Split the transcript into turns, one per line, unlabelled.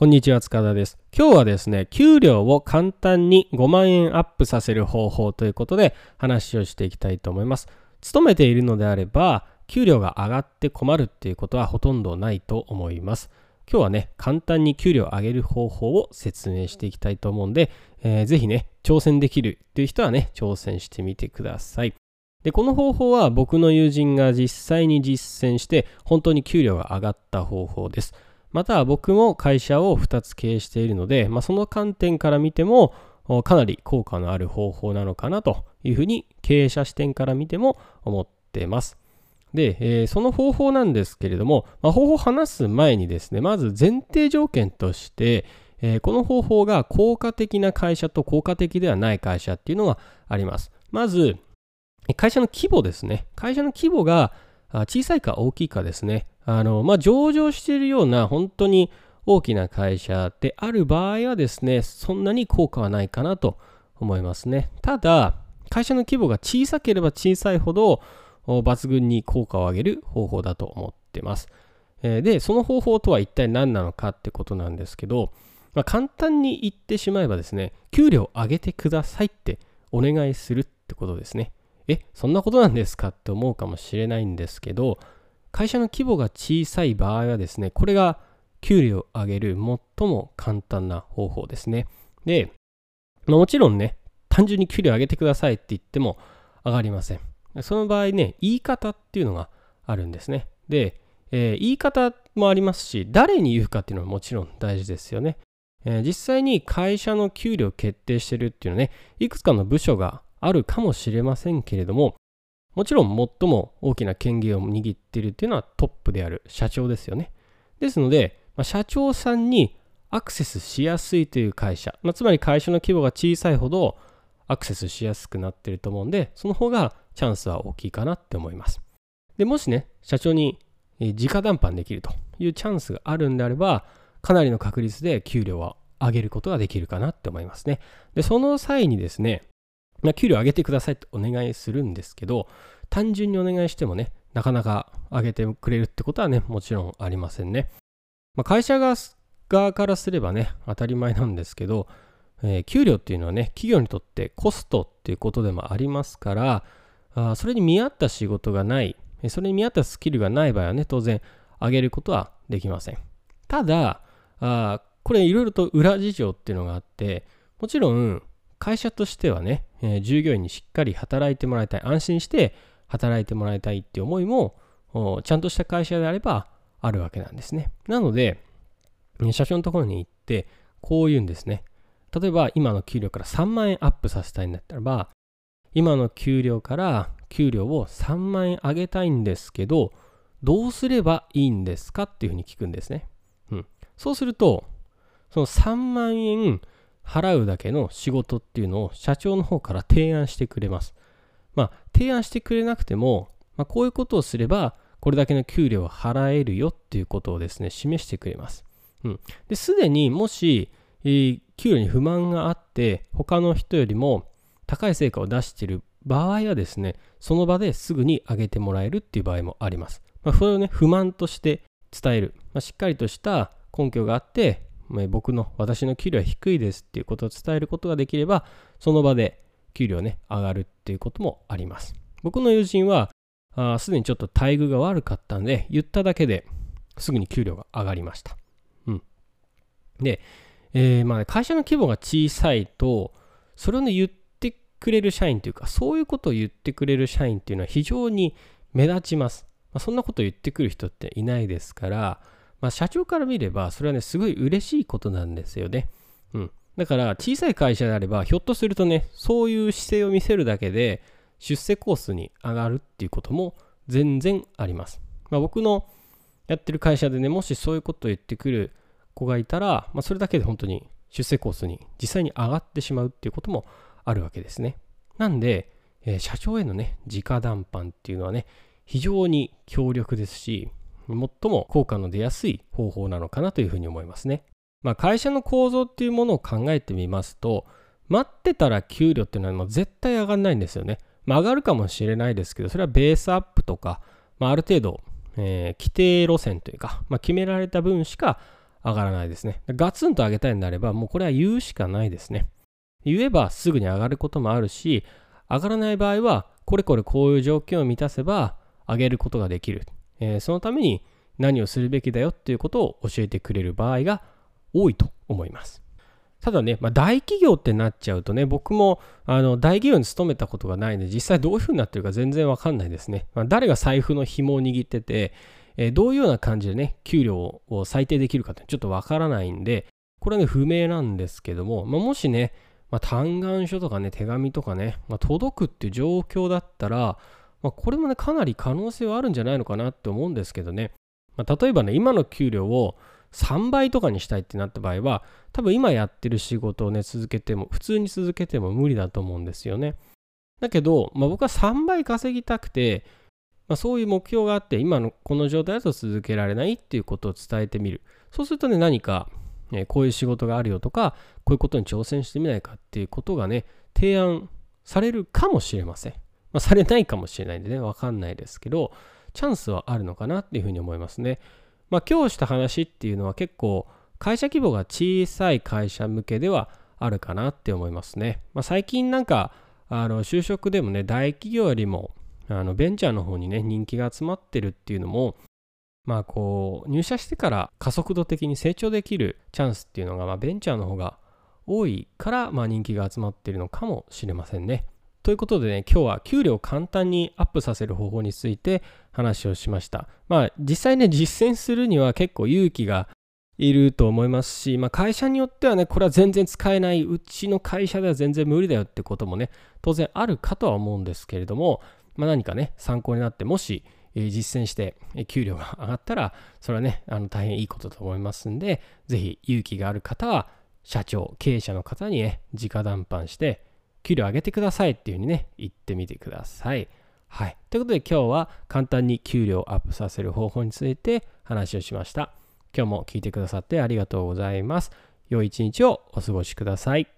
こんにちは、塚田です。今日はですね、給料を簡単に5万円アップさせる方法ということで話をしていきたいと思います。勤めているのであれば、給料が上がって困るっていうことはほとんどないと思います。今日はね、簡単に給料を上げる方法を説明していきたいと思うんで、えー、ぜひね、挑戦できるっていう人はね、挑戦してみてください。で、この方法は僕の友人が実際に実践して、本当に給料が上がった方法です。また僕も会社を2つ経営しているので、まあ、その観点から見てもかなり効果のある方法なのかなというふうに経営者視点から見ても思っています。で、えー、その方法なんですけれども、まあ、方法を話す前にですね、まず前提条件として、えー、この方法が効果的な会社と効果的ではない会社っていうのがあります。まず、会社の規模ですね。会社の規模が小さいか大きいかですね。あの、まあ、上場しているような本当に大きな会社である場合はですね、そんなに効果はないかなと思いますね。ただ、会社の規模が小さければ小さいほど抜群に効果を上げる方法だと思ってます。で、その方法とは一体何なのかってことなんですけど、まあ、簡単に言ってしまえばですね、給料上げてくださいってお願いするってことですね。え、そんなことなんですかって思うかもしれないんですけど、会社の規模が小さい場合はですね、これが給料を上げる最も簡単な方法ですね。で、もちろんね、単純に給料を上げてくださいって言っても上がりません。その場合ね、言い方っていうのがあるんですね。で、えー、言い方もありますし、誰に言うかっていうのはもちろん大事ですよね。えー、実際に会社の給料を決定してるっていうのはね、いくつかの部署があるかもしれませんけれども、もちろん最も大きな権限を握っているっていうのはトップである社長ですよね。ですので、まあ、社長さんにアクセスしやすいという会社、まあ、つまり会社の規模が小さいほどアクセスしやすくなっていると思うんで、その方がチャンスは大きいかなって思います。で、もしね、社長に直談判できるというチャンスがあるんであれば、かなりの確率で給料は上げることができるかなって思いますね。で、その際にですね、まあ、給料上げてくださいってお願いするんですけど、単純にお願いしてもね、なかなか上げてくれるってことはね、もちろんありませんね。まあ、会社側からすればね、当たり前なんですけど、えー、給料っていうのはね、企業にとってコストっていうことでもありますから、あそれに見合った仕事がない、それに見合ったスキルがない場合はね、当然上げることはできません。ただ、あこれいろいろと裏事情っていうのがあって、もちろん会社としてはね、えー、従業員にしっかり働いてもらいたい、安心して働いてもらいたいっていう思いも、ちゃんとした会社であればあるわけなんですね。なので、社長のところに行って、こう言うんですね。例えば、今の給料から3万円アップさせたいんだったらば、今の給料から給料を3万円上げたいんですけど、どうすればいいんですかっていうふうに聞くんですね。うん。そうすると、その3万円払うだけの仕事っていうのを社長の方から提案してくれます。まあ、提案してくれなくても、まあ、こういうことをすれば、これだけの給料を払えるよっていうことをですね、示してくれます。うん。で、すでにもし、えー、給料に不満があって、他の人よりも高い成果を出している場合はですね、その場ですぐに上げてもらえるっていう場合もあります。まあ、それをね、不満として伝える。まあ、しっかりとした根拠があって、僕の私の給料は低いですっていうことを伝えることができればその場で給料ね上がるっていうこともあります。僕の友人はすでにちょっと待遇が悪かったんで言っただけですぐに給料が上がりました。うん。で、えー、まあ、ね、会社の規模が小さいとそれをね言ってくれる社員というかそういうことを言ってくれる社員っていうのは非常に目立ちます、まあ、そんなことを言ってくる人っていないですからまあ、社長から見れば、それはね、すごい嬉しいことなんですよね。うん。だから、小さい会社であれば、ひょっとするとね、そういう姿勢を見せるだけで、出世コースに上がるっていうことも全然あります。まあ、僕のやってる会社でね、もしそういうことを言ってくる子がいたら、まあ、それだけで本当に出世コースに実際に上がってしまうっていうこともあるわけですね。なんで、えー、社長へのね、直談判っていうのはね、非常に強力ですし、最も効果の出やすい方法なのかなというふうに思いますね。まあ、会社の構造っていうものを考えてみますと、待ってたら給料っていうのはもう絶対上がらないんですよね。まあ、上がるかもしれないですけど、それはベースアップとか、まあ、ある程度、えー、規定路線というか、まあ、決められた分しか上がらないですね。ガツンと上げたいんであれば、もうこれは言うしかないですね。言えばすぐに上がることもあるし、上がらない場合は、これこれこういう条件を満たせば上げることができる。えー、そのために何をするべきだよっていうことを教えてくれる場合が多いと思います。ただね、まあ、大企業ってなっちゃうとね、僕もあの大企業に勤めたことがないので、実際どういう風になってるか全然わかんないですね。まあ、誰が財布の紐を握ってて、えー、どういうような感じでね、給料を最低できるかってちょっとわからないんで、これはね、不明なんですけども、まあ、もしね、まあ、嘆願書とかね、手紙とかね、まあ、届くっていう状況だったら、まあ、これもね、かなり可能性はあるんじゃないのかなって思うんですけどね、まあ、例えばね、今の給料を3倍とかにしたいってなった場合は、多分今やってる仕事をね、続けても、普通に続けても無理だと思うんですよね。だけど、まあ、僕は3倍稼ぎたくて、まあ、そういう目標があって、今のこの状態だと続けられないっていうことを伝えてみる。そうするとね、何かえこういう仕事があるよとか、こういうことに挑戦してみないかっていうことがね、提案されるかもしれません。まあ、されないかもしれないんでね、わかんないですけど、チャンスはあるのかなっていうふうに思いますね。まあ、今日した話っていうのは結構、会社規模が小さい会社向けではあるかなって思いますね。まあ、最近なんか、あの就職でもね、大企業よりもあのベンチャーの方にね、人気が集まってるっていうのも、まあこう入社してから加速度的に成長できるチャンスっていうのが、まあ、ベンチャーの方が多いから、まあ、人気が集まってるのかもしれませんね。ということでね、今日は給料を簡単にアップさせる方法について話をしました。まあ実際ね、実践するには結構勇気がいると思いますし、まあ、会社によってはね、これは全然使えない、うちの会社では全然無理だよってこともね、当然あるかとは思うんですけれども、まあ、何かね、参考になって、もしえ実践して、え給料が上がったら、それはね、あの大変いいことと思いますんで、ぜひ勇気がある方は、社長、経営者の方にね、直談判して、給料上げてくださいっていうふうにね、言ってみてください。はい。ということで今日は簡単に給料をアップさせる方法について話をしました。今日も聞いてくださってありがとうございます。良い一日をお過ごしください。